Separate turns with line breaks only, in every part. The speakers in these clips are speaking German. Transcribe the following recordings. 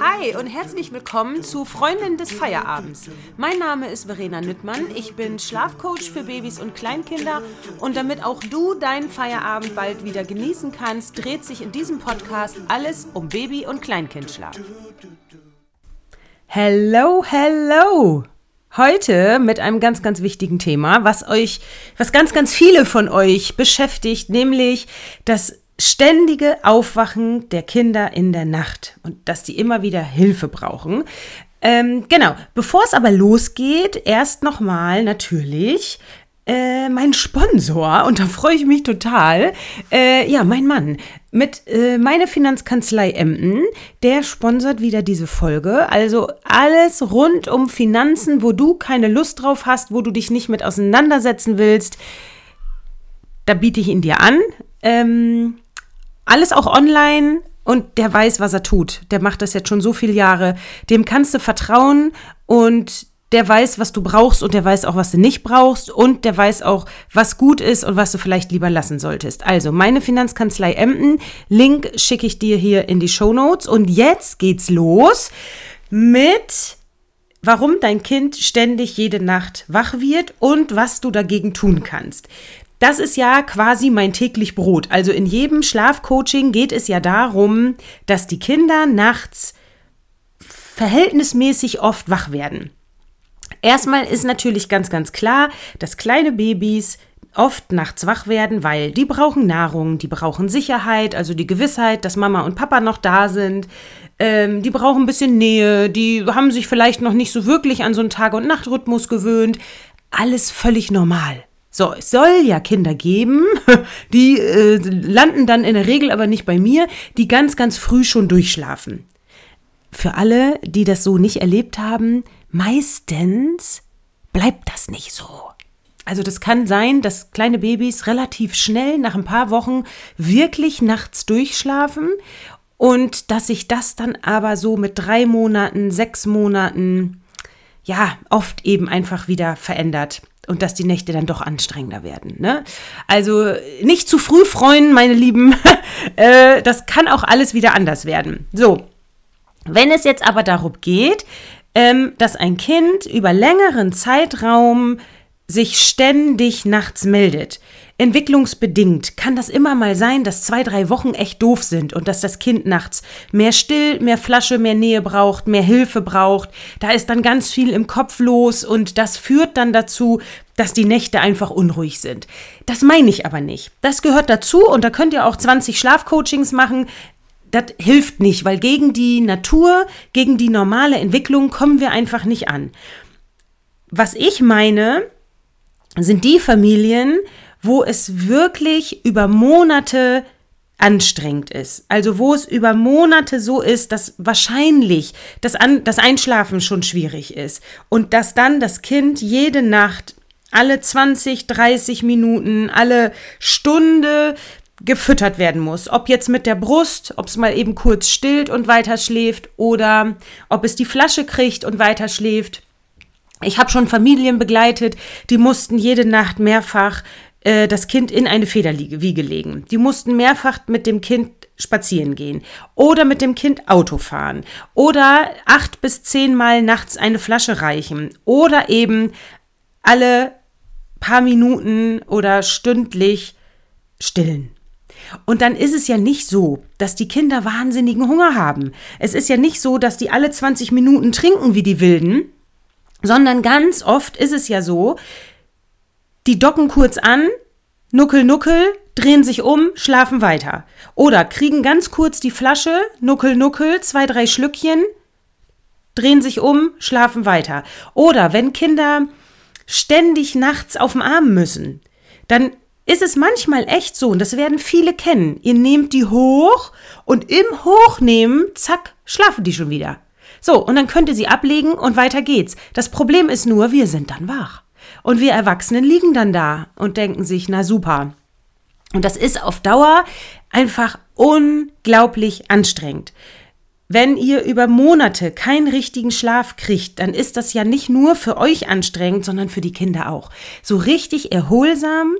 Hi und herzlich willkommen zu Freundin des Feierabends. Mein Name ist Verena Nüttmann. Ich bin Schlafcoach für Babys und Kleinkinder und damit auch du deinen Feierabend bald wieder genießen kannst, dreht sich in diesem Podcast alles um Baby- und Kleinkindschlaf. Hello, hello! Heute mit einem ganz, ganz wichtigen Thema, was euch, was ganz, ganz viele von euch beschäftigt, nämlich das ständige Aufwachen der Kinder in der Nacht und dass die immer wieder Hilfe brauchen. Ähm, genau, bevor es aber losgeht, erst nochmal natürlich äh, mein Sponsor, und da freue ich mich total, äh, ja, mein Mann, mit äh, meine Finanzkanzlei Emden, der sponsert wieder diese Folge. Also alles rund um Finanzen, wo du keine Lust drauf hast, wo du dich nicht mit auseinandersetzen willst, da biete ich ihn dir an. Ähm, alles auch online und der weiß, was er tut. Der macht das jetzt schon so viele Jahre. Dem kannst du vertrauen und der weiß, was du brauchst und der weiß auch, was du nicht brauchst und der weiß auch, was gut ist und was du vielleicht lieber lassen solltest. Also meine Finanzkanzlei Emden, Link schicke ich dir hier in die Show Notes und jetzt geht's los mit warum dein Kind ständig jede Nacht wach wird und was du dagegen tun kannst. Das ist ja quasi mein täglich Brot. Also in jedem Schlafcoaching geht es ja darum, dass die Kinder nachts verhältnismäßig oft wach werden. Erstmal ist natürlich ganz, ganz klar, dass kleine Babys oft nachts wach werden, weil die brauchen Nahrung, die brauchen Sicherheit, also die Gewissheit, dass Mama und Papa noch da sind. Ähm, die brauchen ein bisschen Nähe, die haben sich vielleicht noch nicht so wirklich an so einen Tag- und Nachtrhythmus gewöhnt. Alles völlig normal. So, es soll ja Kinder geben, die äh, landen dann in der Regel aber nicht bei mir, die ganz, ganz früh schon durchschlafen. Für alle, die das so nicht erlebt haben, meistens bleibt das nicht so. Also das kann sein, dass kleine Babys relativ schnell nach ein paar Wochen wirklich nachts durchschlafen und dass sich das dann aber so mit drei Monaten, sechs Monaten, ja, oft eben einfach wieder verändert und dass die Nächte dann doch anstrengender werden. Ne? Also nicht zu früh freuen, meine Lieben. äh, das kann auch alles wieder anders werden. So, wenn es jetzt aber darum geht, ähm, dass ein Kind über längeren Zeitraum sich ständig nachts meldet, entwicklungsbedingt kann das immer mal sein, dass zwei, drei Wochen echt doof sind und dass das Kind nachts mehr still, mehr Flasche, mehr Nähe braucht, mehr Hilfe braucht. Da ist dann ganz viel im Kopf los und das führt dann dazu, dass die Nächte einfach unruhig sind. Das meine ich aber nicht. Das gehört dazu und da könnt ihr auch 20 Schlafcoachings machen. Das hilft nicht, weil gegen die Natur, gegen die normale Entwicklung kommen wir einfach nicht an. Was ich meine, sind die Familien, wo es wirklich über Monate anstrengend ist. Also wo es über Monate so ist, dass wahrscheinlich das, An das Einschlafen schon schwierig ist und dass dann das Kind jede Nacht alle 20, 30 Minuten, alle Stunde gefüttert werden muss. Ob jetzt mit der Brust, ob es mal eben kurz stillt und weiter schläft oder ob es die Flasche kriegt und weiter schläft. Ich habe schon Familien begleitet, die mussten jede Nacht mehrfach äh, das Kind in eine Federwiege legen. Die mussten mehrfach mit dem Kind spazieren gehen oder mit dem Kind Auto fahren oder acht bis zehnmal nachts eine Flasche reichen oder eben alle paar Minuten oder stündlich stillen. Und dann ist es ja nicht so, dass die Kinder wahnsinnigen Hunger haben. Es ist ja nicht so, dass die alle 20 Minuten trinken wie die Wilden, sondern ganz oft ist es ja so, die docken kurz an, nuckel, nuckel, drehen sich um, schlafen weiter. Oder kriegen ganz kurz die Flasche, nuckel, nuckel, zwei, drei Schlückchen, drehen sich um, schlafen weiter. Oder wenn Kinder ständig nachts auf dem Arm müssen, dann ist es manchmal echt so, und das werden viele kennen, ihr nehmt die hoch und im Hochnehmen, zack, schlafen die schon wieder. So, und dann könnt ihr sie ablegen und weiter geht's. Das Problem ist nur, wir sind dann wach. Und wir Erwachsenen liegen dann da und denken sich, na super. Und das ist auf Dauer einfach unglaublich anstrengend. Wenn ihr über Monate keinen richtigen Schlaf kriegt, dann ist das ja nicht nur für euch anstrengend, sondern für die Kinder auch. So richtig erholsam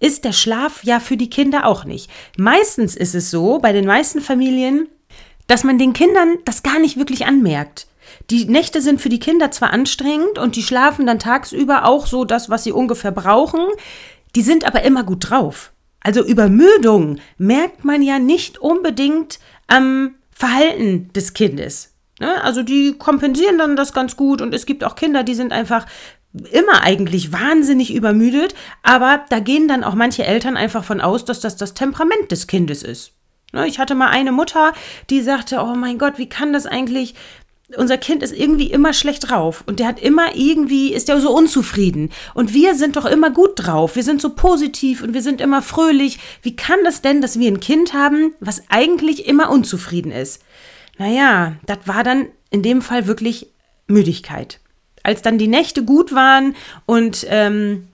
ist der Schlaf ja für die Kinder auch nicht. Meistens ist es so, bei den meisten Familien, dass man den Kindern das gar nicht wirklich anmerkt. Die Nächte sind für die Kinder zwar anstrengend und die schlafen dann tagsüber auch so das, was sie ungefähr brauchen, die sind aber immer gut drauf. Also Übermüdung merkt man ja nicht unbedingt am Verhalten des Kindes. Ne? Also die kompensieren dann das ganz gut und es gibt auch Kinder, die sind einfach immer eigentlich wahnsinnig übermüdet, aber da gehen dann auch manche Eltern einfach von aus, dass das das Temperament des Kindes ist. Ne? Ich hatte mal eine Mutter, die sagte, oh mein Gott, wie kann das eigentlich, unser Kind ist irgendwie immer schlecht drauf und der hat immer irgendwie, ist ja so unzufrieden. Und wir sind doch immer gut drauf, wir sind so positiv und wir sind immer fröhlich. Wie kann das denn, dass wir ein Kind haben, was eigentlich immer unzufrieden ist? Naja, das war dann in dem Fall wirklich Müdigkeit. Als dann die Nächte gut waren und ähm,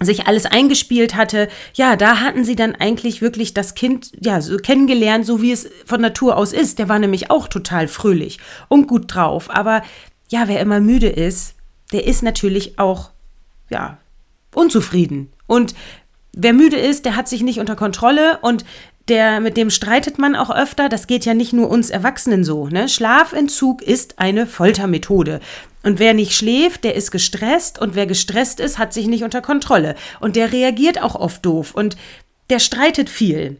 sich alles eingespielt hatte, ja, da hatten sie dann eigentlich wirklich das Kind, ja, so kennengelernt, so wie es von Natur aus ist. Der war nämlich auch total fröhlich und gut drauf. Aber ja, wer immer müde ist, der ist natürlich auch, ja, unzufrieden. Und wer müde ist, der hat sich nicht unter Kontrolle und der, mit dem streitet man auch öfter. Das geht ja nicht nur uns Erwachsenen so. Ne? Schlafentzug ist eine Foltermethode. Und wer nicht schläft, der ist gestresst und wer gestresst ist, hat sich nicht unter Kontrolle. Und der reagiert auch oft doof und der streitet viel.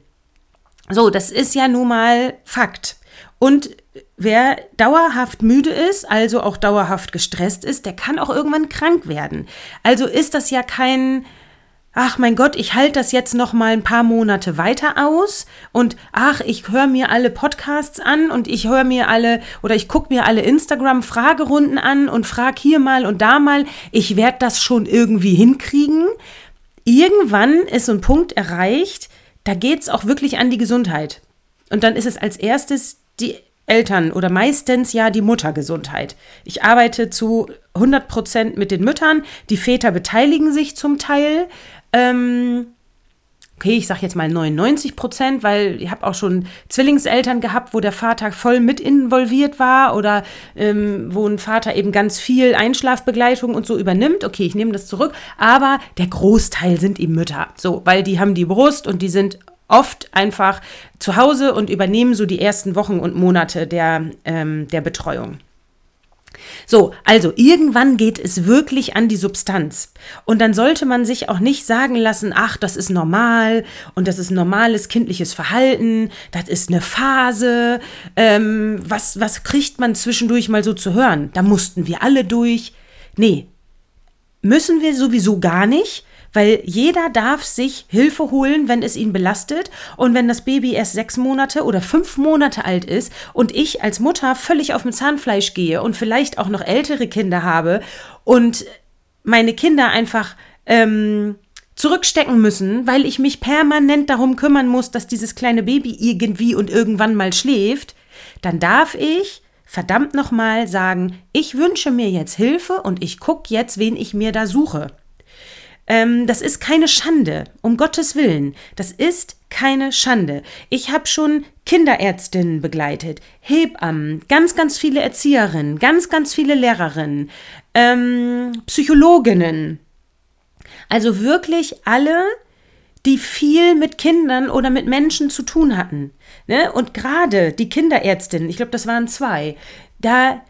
So, das ist ja nun mal Fakt. Und wer dauerhaft müde ist, also auch dauerhaft gestresst ist, der kann auch irgendwann krank werden. Also ist das ja kein ach mein Gott, ich halte das jetzt noch mal ein paar Monate weiter aus und ach, ich höre mir alle Podcasts an und ich höre mir alle oder ich gucke mir alle Instagram Fragerunden an und frage hier mal und da mal, ich werde das schon irgendwie hinkriegen. Irgendwann ist so ein Punkt erreicht, da geht es auch wirklich an die Gesundheit. Und dann ist es als erstes die Eltern oder meistens ja die Muttergesundheit. Ich arbeite zu 100 Prozent mit den Müttern. Die Väter beteiligen sich zum Teil, ähm, okay, ich sage jetzt mal 99 Prozent, weil ich habe auch schon Zwillingseltern gehabt, wo der Vater voll mit involviert war oder ähm, wo ein Vater eben ganz viel Einschlafbegleitung und so übernimmt. Okay, ich nehme das zurück, aber der Großteil sind eben Mütter, so, weil die haben die Brust und die sind oft einfach zu Hause und übernehmen so die ersten Wochen und Monate der, ähm, der Betreuung. So, also irgendwann geht es wirklich an die Substanz. Und dann sollte man sich auch nicht sagen lassen, ach, das ist normal und das ist normales kindliches Verhalten, das ist eine Phase. Ähm, was, was kriegt man zwischendurch mal so zu hören? Da mussten wir alle durch. Nee, müssen wir sowieso gar nicht weil jeder darf sich Hilfe holen, wenn es ihn belastet und wenn das Baby erst sechs Monate oder fünf Monate alt ist und ich als Mutter völlig auf dem Zahnfleisch gehe und vielleicht auch noch ältere Kinder habe und meine Kinder einfach ähm, zurückstecken müssen, weil ich mich permanent darum kümmern muss, dass dieses kleine Baby irgendwie und irgendwann mal schläft, dann darf ich verdammt nochmal sagen, ich wünsche mir jetzt Hilfe und ich gucke jetzt, wen ich mir da suche. Ähm, das ist keine Schande, um Gottes Willen. Das ist keine Schande. Ich habe schon Kinderärztinnen begleitet, Hebammen, ganz, ganz viele Erzieherinnen, ganz, ganz viele Lehrerinnen, ähm, Psychologinnen. Also wirklich alle, die viel mit Kindern oder mit Menschen zu tun hatten. Ne? Und gerade die Kinderärztinnen, ich glaube, das waren zwei, da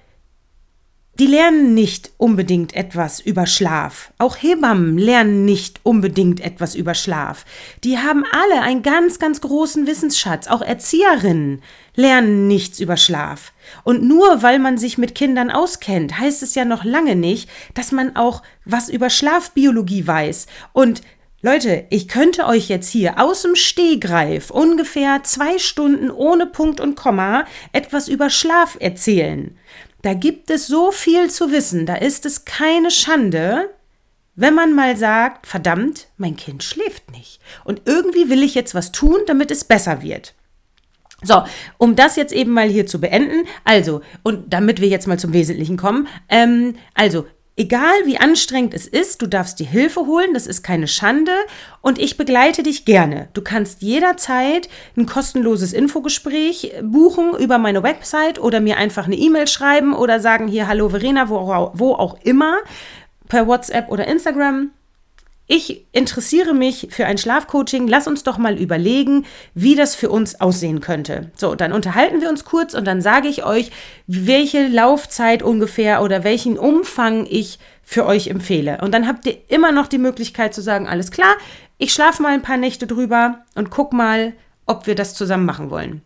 die lernen nicht unbedingt etwas über Schlaf. Auch Hebammen lernen nicht unbedingt etwas über Schlaf. Die haben alle einen ganz, ganz großen Wissensschatz. Auch Erzieherinnen lernen nichts über Schlaf. Und nur weil man sich mit Kindern auskennt, heißt es ja noch lange nicht, dass man auch was über Schlafbiologie weiß. Und Leute, ich könnte euch jetzt hier aus dem Stehgreif ungefähr zwei Stunden ohne Punkt und Komma etwas über Schlaf erzählen. Da gibt es so viel zu wissen, da ist es keine Schande, wenn man mal sagt, verdammt, mein Kind schläft nicht. Und irgendwie will ich jetzt was tun, damit es besser wird. So, um das jetzt eben mal hier zu beenden, also, und damit wir jetzt mal zum Wesentlichen kommen, ähm, also, Egal wie anstrengend es ist, du darfst dir Hilfe holen, das ist keine Schande und ich begleite dich gerne. Du kannst jederzeit ein kostenloses Infogespräch buchen über meine Website oder mir einfach eine E-Mail schreiben oder sagen hier Hallo Verena, wo, wo auch immer, per WhatsApp oder Instagram. Ich interessiere mich für ein Schlafcoaching, lass uns doch mal überlegen, wie das für uns aussehen könnte. So, dann unterhalten wir uns kurz und dann sage ich euch, welche Laufzeit ungefähr oder welchen Umfang ich für euch empfehle. Und dann habt ihr immer noch die Möglichkeit zu sagen, alles klar, ich schlafe mal ein paar Nächte drüber und guck mal, ob wir das zusammen machen wollen.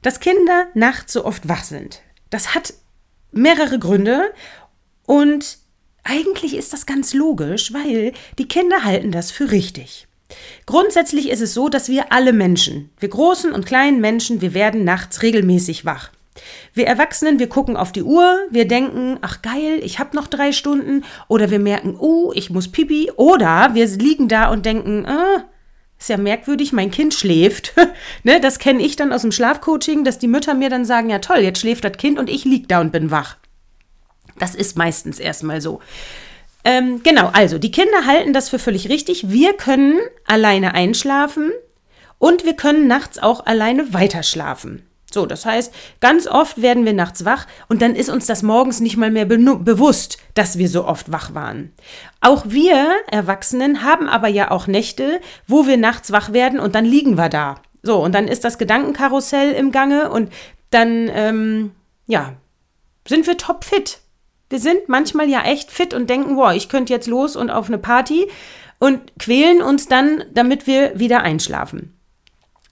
Dass Kinder nachts so oft wach sind, das hat mehrere Gründe und eigentlich ist das ganz logisch, weil die Kinder halten das für richtig. Grundsätzlich ist es so, dass wir alle Menschen, wir großen und kleinen Menschen, wir werden nachts regelmäßig wach. Wir Erwachsenen, wir gucken auf die Uhr, wir denken, ach geil, ich habe noch drei Stunden, oder wir merken, oh, ich muss pipi, oder wir liegen da und denken, ah, ist ja merkwürdig, mein Kind schläft. ne, das kenne ich dann aus dem Schlafcoaching, dass die Mütter mir dann sagen, ja toll, jetzt schläft das Kind und ich lieg da und bin wach. Das ist meistens erstmal so. Ähm, genau, also die Kinder halten das für völlig richtig. Wir können alleine einschlafen und wir können nachts auch alleine weiterschlafen. So, das heißt, ganz oft werden wir nachts wach und dann ist uns das morgens nicht mal mehr bewusst, dass wir so oft wach waren. Auch wir Erwachsenen haben aber ja auch Nächte, wo wir nachts wach werden und dann liegen wir da. So, und dann ist das Gedankenkarussell im Gange und dann, ähm, ja, sind wir topfit wir sind manchmal ja echt fit und denken, boah, ich könnte jetzt los und auf eine Party und quälen uns dann, damit wir wieder einschlafen.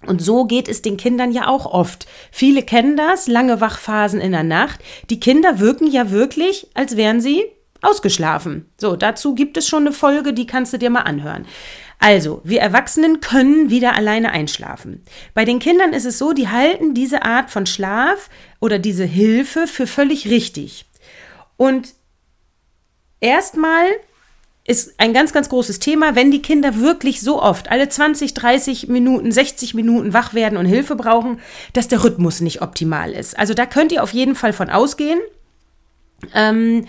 Und so geht es den Kindern ja auch oft. Viele kennen das, lange Wachphasen in der Nacht. Die Kinder wirken ja wirklich, als wären sie ausgeschlafen. So, dazu gibt es schon eine Folge, die kannst du dir mal anhören. Also, wir Erwachsenen können wieder alleine einschlafen. Bei den Kindern ist es so, die halten diese Art von Schlaf oder diese Hilfe für völlig richtig. Und erstmal ist ein ganz, ganz großes Thema, wenn die Kinder wirklich so oft, alle 20, 30 Minuten, 60 Minuten wach werden und Hilfe brauchen, dass der Rhythmus nicht optimal ist. Also da könnt ihr auf jeden Fall von ausgehen. Ähm,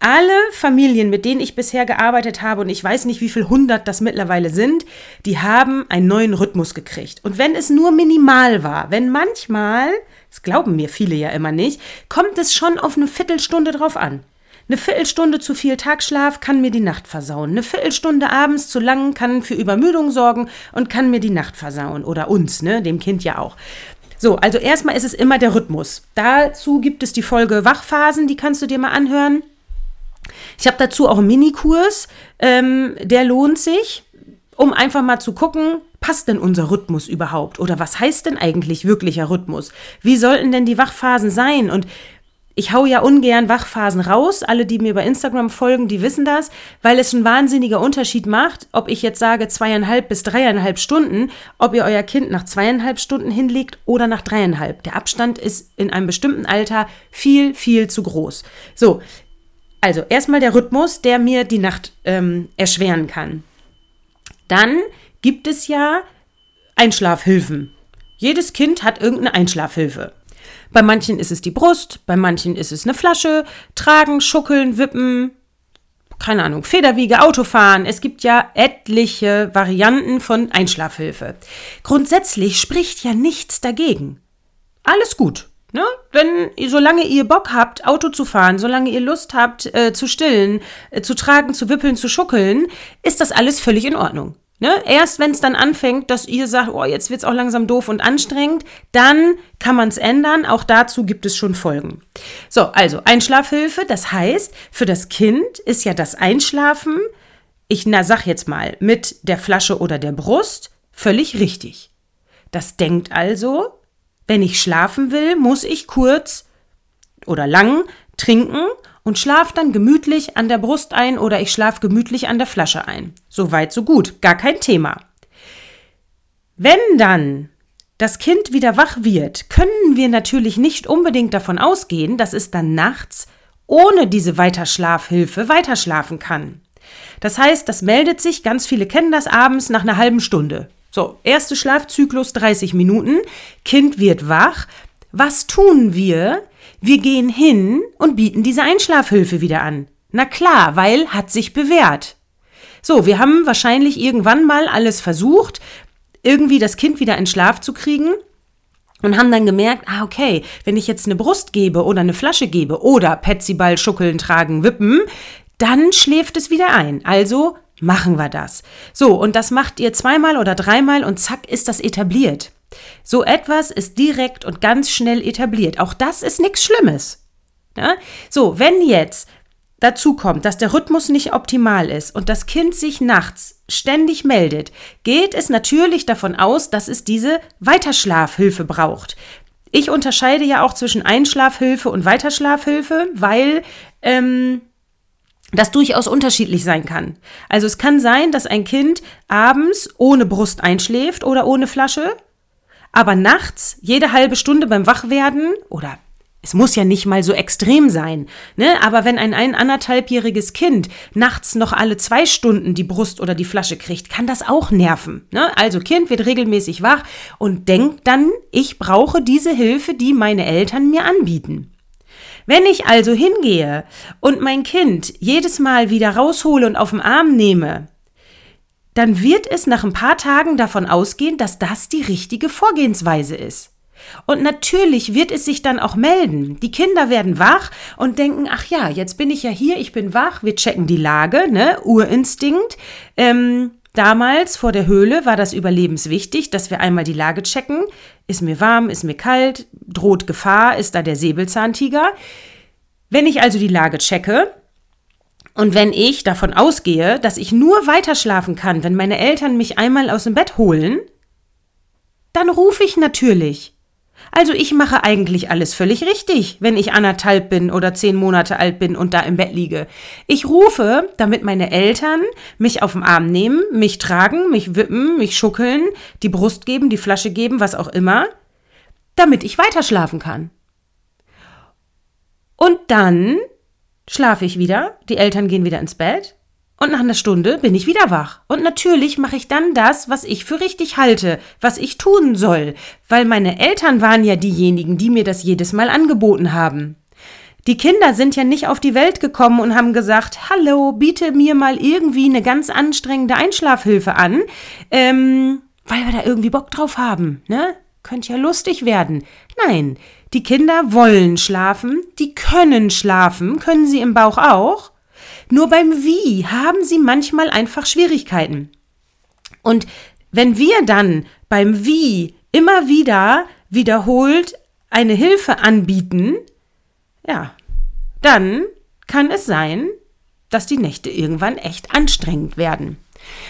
alle Familien, mit denen ich bisher gearbeitet habe, und ich weiß nicht, wie viel hundert das mittlerweile sind, die haben einen neuen Rhythmus gekriegt. Und wenn es nur minimal war, wenn manchmal das glauben mir viele ja immer nicht, kommt es schon auf eine Viertelstunde drauf an. Eine Viertelstunde zu viel Tagschlaf kann mir die Nacht versauen. Eine Viertelstunde abends zu lang kann für Übermüdung sorgen und kann mir die Nacht versauen. Oder uns, ne? Dem Kind ja auch. So, also erstmal ist es immer der Rhythmus. Dazu gibt es die Folge Wachphasen, die kannst du dir mal anhören. Ich habe dazu auch einen Minikurs, ähm, der lohnt sich, um einfach mal zu gucken, passt denn unser Rhythmus überhaupt? Oder was heißt denn eigentlich wirklicher Rhythmus? Wie sollten denn die Wachphasen sein? Und ich hau ja ungern Wachphasen raus. Alle, die mir bei Instagram folgen, die wissen das, weil es ein wahnsinniger Unterschied macht, ob ich jetzt sage zweieinhalb bis dreieinhalb Stunden, ob ihr euer Kind nach zweieinhalb Stunden hinlegt oder nach dreieinhalb. Der Abstand ist in einem bestimmten Alter viel, viel zu groß. So, also erstmal der Rhythmus, der mir die Nacht ähm, erschweren kann. Dann gibt es ja Einschlafhilfen. Jedes Kind hat irgendeine Einschlafhilfe. Bei manchen ist es die Brust, bei manchen ist es eine Flasche, tragen, schuckeln, wippen, keine Ahnung, Federwiege, Autofahren. Es gibt ja etliche Varianten von Einschlafhilfe. Grundsätzlich spricht ja nichts dagegen. Alles gut. Ne? Wenn, solange ihr Bock habt, Auto zu fahren, solange ihr Lust habt, äh, zu stillen, äh, zu tragen, zu wippeln, zu schuckeln, ist das alles völlig in Ordnung. Ne? Erst wenn es dann anfängt, dass ihr sagt, oh, jetzt wird es auch langsam doof und anstrengend, dann kann man es ändern. Auch dazu gibt es schon Folgen. So, also Einschlafhilfe, das heißt, für das Kind ist ja das Einschlafen, ich na, sag jetzt mal, mit der Flasche oder der Brust völlig richtig. Das denkt also, wenn ich schlafen will, muss ich kurz oder lang trinken und schlaf dann gemütlich an der Brust ein oder ich schlaf gemütlich an der Flasche ein. So weit, so gut, gar kein Thema. Wenn dann das Kind wieder wach wird, können wir natürlich nicht unbedingt davon ausgehen, dass es dann nachts ohne diese Weiterschlafhilfe weiterschlafen kann. Das heißt, das meldet sich, ganz viele kennen das abends nach einer halben Stunde. So, erste Schlafzyklus 30 Minuten, Kind wird wach. Was tun wir, wir gehen hin und bieten diese Einschlafhilfe wieder an. Na klar, weil hat sich bewährt. So, wir haben wahrscheinlich irgendwann mal alles versucht, irgendwie das Kind wieder in Schlaf zu kriegen und haben dann gemerkt, ah, okay, wenn ich jetzt eine Brust gebe oder eine Flasche gebe oder Petsyball, Schuckeln, Tragen, Wippen, dann schläft es wieder ein. Also machen wir das. So, und das macht ihr zweimal oder dreimal und zack ist das etabliert. So etwas ist direkt und ganz schnell etabliert. Auch das ist nichts Schlimmes. Ja? So, wenn jetzt dazu kommt, dass der Rhythmus nicht optimal ist und das Kind sich nachts ständig meldet, geht es natürlich davon aus, dass es diese Weiterschlafhilfe braucht. Ich unterscheide ja auch zwischen Einschlafhilfe und Weiterschlafhilfe, weil ähm, das durchaus unterschiedlich sein kann. Also es kann sein, dass ein Kind abends ohne Brust einschläft oder ohne Flasche, aber nachts jede halbe Stunde beim Wachwerden oder es muss ja nicht mal so extrem sein, ne? Aber wenn ein, ein anderthalbjähriges Kind nachts noch alle zwei Stunden die Brust oder die Flasche kriegt, kann das auch nerven. Ne? Also Kind wird regelmäßig wach und denkt dann, ich brauche diese Hilfe, die meine Eltern mir anbieten. Wenn ich also hingehe und mein Kind jedes Mal wieder raushole und auf den Arm nehme, dann wird es nach ein paar Tagen davon ausgehen, dass das die richtige Vorgehensweise ist. Und natürlich wird es sich dann auch melden. Die Kinder werden wach und denken, ach ja, jetzt bin ich ja hier, ich bin wach, wir checken die Lage, ne? Urinstinkt. Ähm, damals vor der Höhle war das überlebenswichtig, dass wir einmal die Lage checken. Ist mir warm, ist mir kalt, droht Gefahr, ist da der Säbelzahntiger. Wenn ich also die Lage checke, und wenn ich davon ausgehe, dass ich nur weiter schlafen kann, wenn meine Eltern mich einmal aus dem Bett holen, dann rufe ich natürlich. Also ich mache eigentlich alles völlig richtig, wenn ich anderthalb bin oder zehn Monate alt bin und da im Bett liege. Ich rufe, damit meine Eltern mich auf den Arm nehmen, mich tragen, mich wippen, mich schuckeln, die Brust geben, die Flasche geben, was auch immer, damit ich weiter schlafen kann. Und dann schlafe ich wieder, die Eltern gehen wieder ins Bett und nach einer Stunde bin ich wieder wach. Und natürlich mache ich dann das, was ich für richtig halte, was ich tun soll, weil meine Eltern waren ja diejenigen, die mir das jedes Mal angeboten haben. Die Kinder sind ja nicht auf die Welt gekommen und haben gesagt, hallo, biete mir mal irgendwie eine ganz anstrengende Einschlafhilfe an, ähm, weil wir da irgendwie Bock drauf haben, ne? Könnte ja lustig werden. Nein, die Kinder wollen schlafen, die können schlafen, können sie im Bauch auch. Nur beim Wie haben sie manchmal einfach Schwierigkeiten. Und wenn wir dann beim Wie immer wieder wiederholt eine Hilfe anbieten, ja, dann kann es sein, dass die Nächte irgendwann echt anstrengend werden.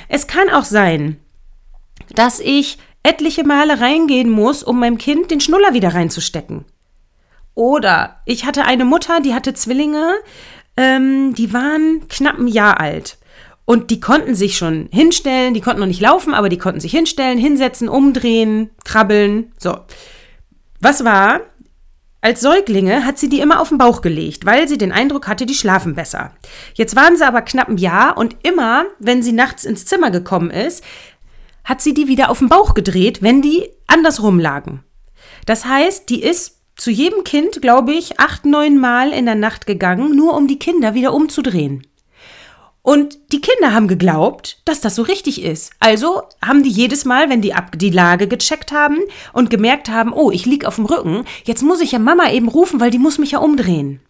Es kann auch sein, dass ich etliche Male reingehen muss, um meinem Kind den Schnuller wieder reinzustecken. Oder ich hatte eine Mutter, die hatte Zwillinge ähm, die waren knapp ein Jahr alt. Und die konnten sich schon hinstellen, die konnten noch nicht laufen, aber die konnten sich hinstellen, hinsetzen, umdrehen, krabbeln. So. Was war? Als Säuglinge hat sie die immer auf den Bauch gelegt, weil sie den Eindruck hatte, die schlafen besser. Jetzt waren sie aber knapp ein Jahr und immer, wenn sie nachts ins Zimmer gekommen ist, hat sie die wieder auf den Bauch gedreht, wenn die andersrum lagen. Das heißt, die ist zu jedem Kind, glaube ich, acht, neun Mal in der Nacht gegangen, nur um die Kinder wieder umzudrehen. Und die Kinder haben geglaubt, dass das so richtig ist. Also haben die jedes Mal, wenn die ab die Lage gecheckt haben und gemerkt haben, oh, ich lieg auf dem Rücken, jetzt muss ich ja Mama eben rufen, weil die muss mich ja umdrehen.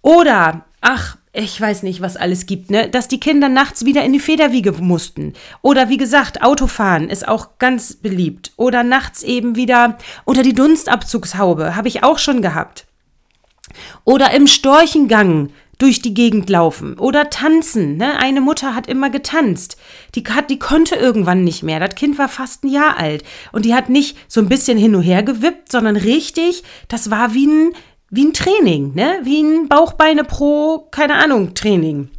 Oder, ach, ich weiß nicht, was alles gibt, ne? Dass die Kinder nachts wieder in die Federwiege mussten. Oder wie gesagt, Autofahren ist auch ganz beliebt. Oder nachts eben wieder unter die Dunstabzugshaube, habe ich auch schon gehabt. Oder im Storchengang durch die Gegend laufen oder tanzen. Ne? Eine Mutter hat immer getanzt. Die, hat, die konnte irgendwann nicht mehr. Das Kind war fast ein Jahr alt. Und die hat nicht so ein bisschen hin und her gewippt, sondern richtig, das war wie ein, wie ein Training, ne? Wie ein Bauchbeine pro, keine Ahnung, Training.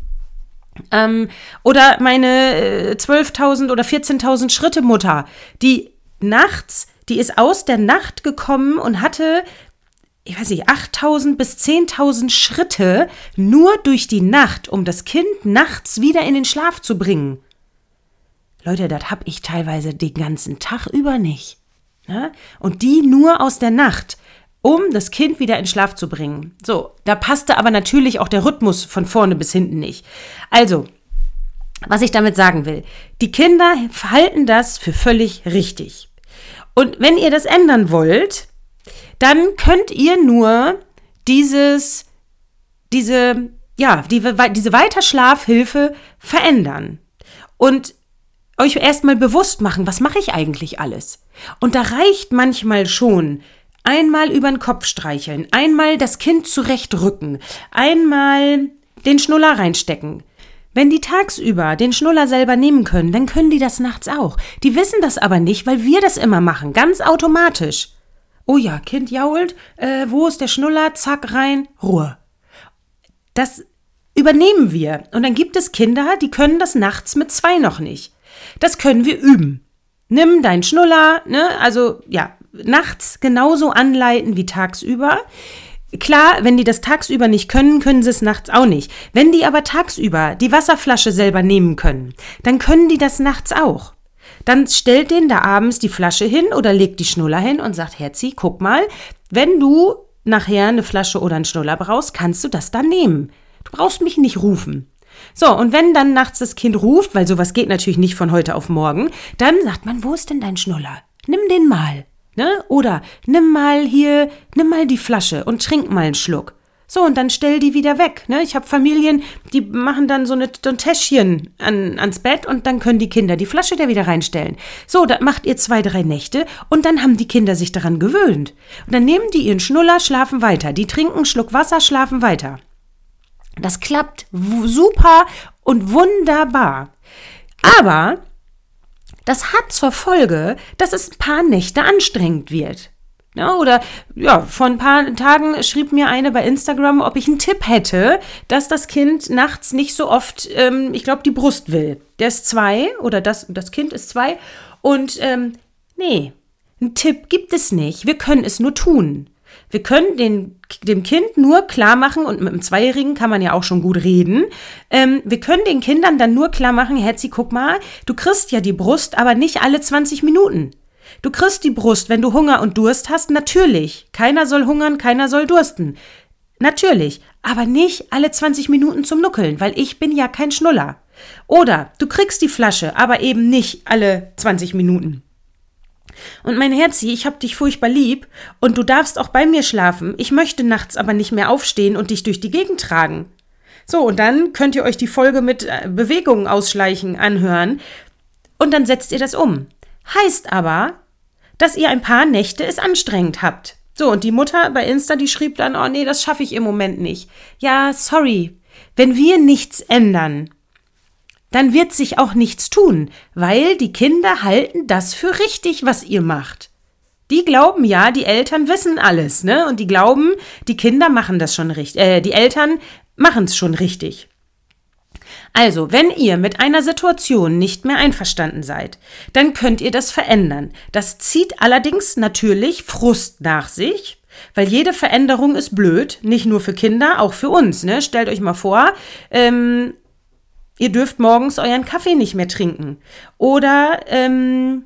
Ähm, oder meine äh, 12.000 oder 14.000 Schritte Mutter, die nachts, die ist aus der Nacht gekommen und hatte, ich weiß nicht, 8.000 bis 10.000 Schritte nur durch die Nacht, um das Kind nachts wieder in den Schlaf zu bringen. Leute, das hab ich teilweise den ganzen Tag über nicht. Ne? Und die nur aus der Nacht um das Kind wieder in Schlaf zu bringen. So, da passte aber natürlich auch der Rhythmus von vorne bis hinten nicht. Also, was ich damit sagen will, die Kinder verhalten das für völlig richtig. Und wenn ihr das ändern wollt, dann könnt ihr nur dieses, diese, ja, die, diese Weiterschlafhilfe verändern. Und euch erstmal bewusst machen, was mache ich eigentlich alles? Und da reicht manchmal schon einmal über den Kopf streicheln, einmal das Kind zurechtrücken, einmal den Schnuller reinstecken. Wenn die tagsüber den Schnuller selber nehmen können, dann können die das nachts auch. Die wissen das aber nicht, weil wir das immer machen, ganz automatisch. Oh ja, Kind jault, äh, wo ist der Schnuller? Zack, rein, Ruhe. Das übernehmen wir. Und dann gibt es Kinder, die können das nachts mit zwei noch nicht. Das können wir üben. Nimm deinen Schnuller, ne, also ja, nachts genauso anleiten wie tagsüber. Klar, wenn die das tagsüber nicht können, können sie es nachts auch nicht. Wenn die aber tagsüber die Wasserflasche selber nehmen können, dann können die das nachts auch. Dann stellt denen da abends die Flasche hin oder legt die Schnuller hin und sagt, Herzi, guck mal, wenn du nachher eine Flasche oder einen Schnuller brauchst, kannst du das dann nehmen. Du brauchst mich nicht rufen. So, und wenn dann nachts das Kind ruft, weil sowas geht natürlich nicht von heute auf morgen, dann sagt man, wo ist denn dein Schnuller? Nimm den mal. Ne? Oder nimm mal hier, nimm mal die Flasche und trink mal einen Schluck. So, und dann stell die wieder weg. Ne? Ich habe Familien, die machen dann so, ein Täschchen an, ans Bett und dann können die Kinder die Flasche da wieder reinstellen. So, da macht ihr zwei, drei Nächte und dann haben die Kinder sich daran gewöhnt. Und dann nehmen die ihren Schnuller, schlafen weiter. Die trinken einen Schluck Wasser, schlafen weiter. Das klappt super und wunderbar. Aber das hat zur Folge, dass es ein paar Nächte anstrengend wird. Ja, oder ja, vor ein paar Tagen schrieb mir eine bei Instagram, ob ich einen Tipp hätte, dass das Kind nachts nicht so oft, ähm, ich glaube, die Brust will. Der ist zwei oder das, das Kind ist zwei. Und ähm, nee, einen Tipp gibt es nicht. Wir können es nur tun. Wir können den, dem Kind nur klar machen, und mit einem Zweijährigen kann man ja auch schon gut reden, ähm, wir können den Kindern dann nur klar machen, Herzi, guck mal, du kriegst ja die Brust, aber nicht alle 20 Minuten. Du kriegst die Brust, wenn du Hunger und Durst hast, natürlich. Keiner soll hungern, keiner soll dursten. Natürlich, aber nicht alle 20 Minuten zum Nuckeln, weil ich bin ja kein Schnuller. Oder du kriegst die Flasche, aber eben nicht alle 20 Minuten. Und mein Herzi, ich hab dich furchtbar lieb und du darfst auch bei mir schlafen. Ich möchte nachts aber nicht mehr aufstehen und dich durch die Gegend tragen. So, und dann könnt ihr euch die Folge mit äh, Bewegungen ausschleichen anhören und dann setzt ihr das um. Heißt aber, dass ihr ein paar Nächte es anstrengend habt. So, und die Mutter bei Insta, die schrieb dann, oh nee, das schaffe ich im Moment nicht. Ja, sorry. Wenn wir nichts ändern, dann wird sich auch nichts tun, weil die Kinder halten das für richtig, was ihr macht. Die glauben ja, die Eltern wissen alles, ne? Und die glauben, die Kinder machen das schon richtig, äh, die Eltern machen es schon richtig. Also, wenn ihr mit einer Situation nicht mehr einverstanden seid, dann könnt ihr das verändern. Das zieht allerdings natürlich Frust nach sich, weil jede Veränderung ist blöd, nicht nur für Kinder, auch für uns. Ne? Stellt euch mal vor, ähm, ihr dürft morgens euren Kaffee nicht mehr trinken. Oder ähm,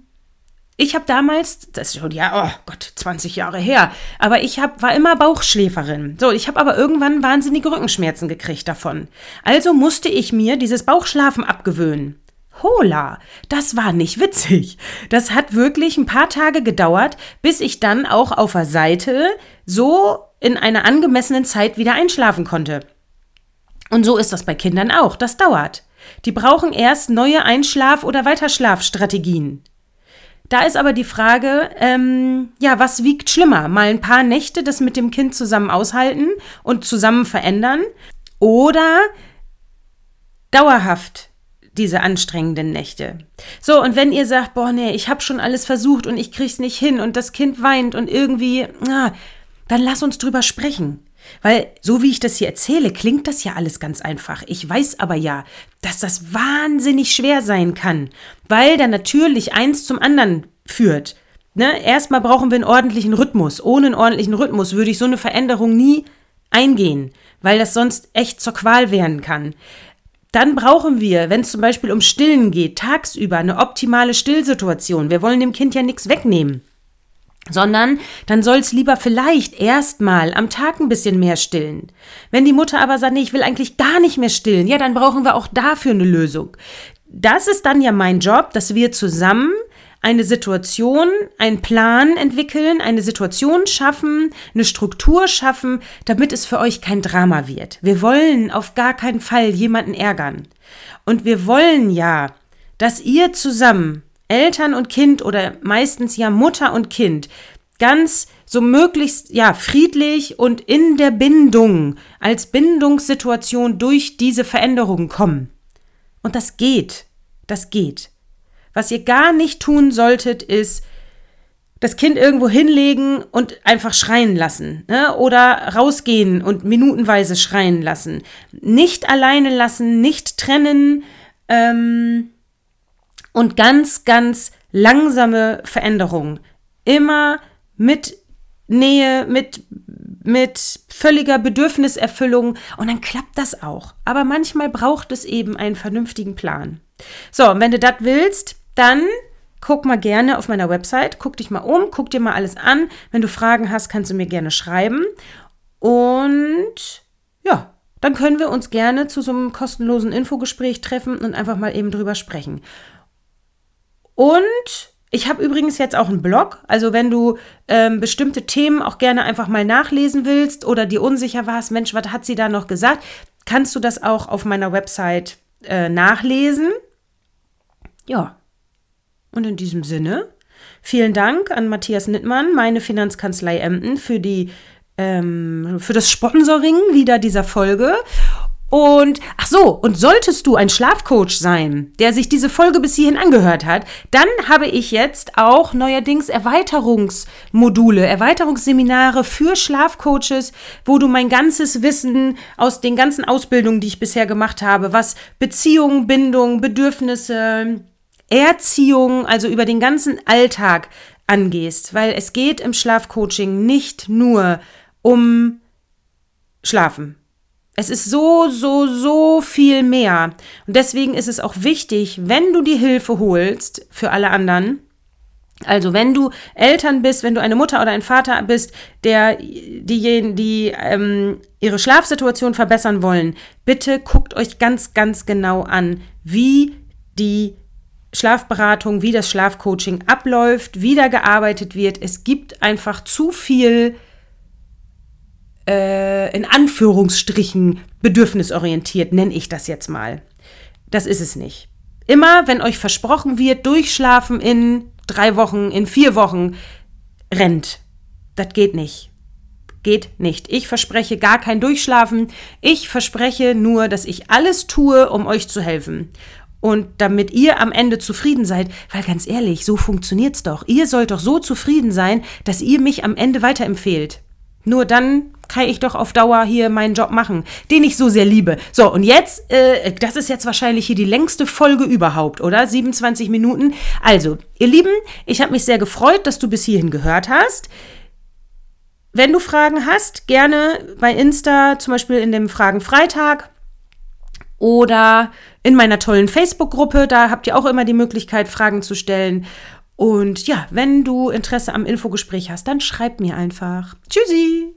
ich habe damals, das ist schon, ja, oh Gott, 20 Jahre her, aber ich hab, war immer Bauchschläferin. So, ich habe aber irgendwann wahnsinnige Rückenschmerzen gekriegt davon. Also musste ich mir dieses Bauchschlafen abgewöhnen. Hola, das war nicht witzig. Das hat wirklich ein paar Tage gedauert, bis ich dann auch auf der Seite so in einer angemessenen Zeit wieder einschlafen konnte. Und so ist das bei Kindern auch. Das dauert. Die brauchen erst neue Einschlaf- oder Weiterschlafstrategien. Da ist aber die Frage, ähm, ja, was wiegt schlimmer? Mal ein paar Nächte das mit dem Kind zusammen aushalten und zusammen verändern oder dauerhaft diese anstrengenden Nächte. So, und wenn ihr sagt, boah, nee, ich habe schon alles versucht und ich krieg's nicht hin und das Kind weint und irgendwie, ah, dann lass uns drüber sprechen. Weil, so wie ich das hier erzähle, klingt das ja alles ganz einfach. Ich weiß aber ja, dass das wahnsinnig schwer sein kann, weil da natürlich eins zum anderen führt. Ne? Erstmal brauchen wir einen ordentlichen Rhythmus. Ohne einen ordentlichen Rhythmus würde ich so eine Veränderung nie eingehen, weil das sonst echt zur Qual werden kann. Dann brauchen wir, wenn es zum Beispiel um Stillen geht, tagsüber eine optimale Stillsituation. Wir wollen dem Kind ja nichts wegnehmen sondern dann soll es lieber vielleicht erstmal am Tag ein bisschen mehr stillen. Wenn die Mutter aber sagt, nee, ich will eigentlich gar nicht mehr stillen, ja, dann brauchen wir auch dafür eine Lösung. Das ist dann ja mein Job, dass wir zusammen eine Situation, einen Plan entwickeln, eine Situation schaffen, eine Struktur schaffen, damit es für euch kein Drama wird. Wir wollen auf gar keinen Fall jemanden ärgern. Und wir wollen ja, dass ihr zusammen, Eltern und Kind oder meistens ja Mutter und Kind, ganz so möglichst ja friedlich und in der Bindung als Bindungssituation durch diese Veränderungen kommen. Und das geht. Das geht. Was ihr gar nicht tun solltet, ist das Kind irgendwo hinlegen und einfach schreien lassen. Ne? Oder rausgehen und minutenweise schreien lassen. Nicht alleine lassen, nicht trennen. Ähm, und ganz, ganz langsame Veränderungen. Immer mit Nähe, mit, mit völliger Bedürfniserfüllung. Und dann klappt das auch. Aber manchmal braucht es eben einen vernünftigen Plan. So, und wenn du das willst, dann guck mal gerne auf meiner Website, guck dich mal um, guck dir mal alles an. Wenn du Fragen hast, kannst du mir gerne schreiben. Und ja, dann können wir uns gerne zu so einem kostenlosen Infogespräch treffen und einfach mal eben drüber sprechen. Und ich habe übrigens jetzt auch einen Blog, also wenn du ähm, bestimmte Themen auch gerne einfach mal nachlesen willst oder dir unsicher warst, Mensch, was hat sie da noch gesagt, kannst du das auch auf meiner Website äh, nachlesen. Ja, und in diesem Sinne, vielen Dank an Matthias Nittmann, meine Finanzkanzlei Emden, für die ähm, für das Sponsoring wieder dieser Folge. Und ach so, und solltest du ein Schlafcoach sein, der sich diese Folge bis hierhin angehört hat, dann habe ich jetzt auch neuerdings Erweiterungsmodule, Erweiterungsseminare für Schlafcoaches, wo du mein ganzes Wissen aus den ganzen Ausbildungen, die ich bisher gemacht habe, was Beziehung, Bindung, Bedürfnisse, Erziehung, also über den ganzen Alltag angehst, weil es geht im Schlafcoaching nicht nur um Schlafen. Es ist so, so, so viel mehr. Und deswegen ist es auch wichtig, wenn du die Hilfe holst für alle anderen, also wenn du Eltern bist, wenn du eine Mutter oder ein Vater bist, der diejenigen, die ähm, ihre Schlafsituation verbessern wollen, bitte guckt euch ganz, ganz genau an, wie die Schlafberatung, wie das Schlafcoaching abläuft, wie da gearbeitet wird. Es gibt einfach zu viel, äh, in Anführungsstrichen, bedürfnisorientiert, nenne ich das jetzt mal. Das ist es nicht. Immer, wenn euch versprochen wird, durchschlafen in drei Wochen, in vier Wochen, rennt. Das geht nicht. Geht nicht. Ich verspreche gar kein Durchschlafen. Ich verspreche nur, dass ich alles tue, um euch zu helfen und damit ihr am Ende zufrieden seid, weil ganz ehrlich, so funktioniert's doch. Ihr sollt doch so zufrieden sein, dass ihr mich am Ende weiterempfehlt. Nur dann kann ich doch auf Dauer hier meinen Job machen, den ich so sehr liebe. So, und jetzt, äh, das ist jetzt wahrscheinlich hier die längste Folge überhaupt, oder? 27 Minuten. Also, ihr Lieben, ich habe mich sehr gefreut, dass du bis hierhin gehört hast. Wenn du Fragen hast, gerne bei Insta, zum Beispiel in dem Fragen Freitag oder in meiner tollen Facebook-Gruppe. Da habt ihr auch immer die Möglichkeit, Fragen zu stellen. Und ja, wenn du Interesse am Infogespräch hast, dann schreib mir einfach. Tschüssi!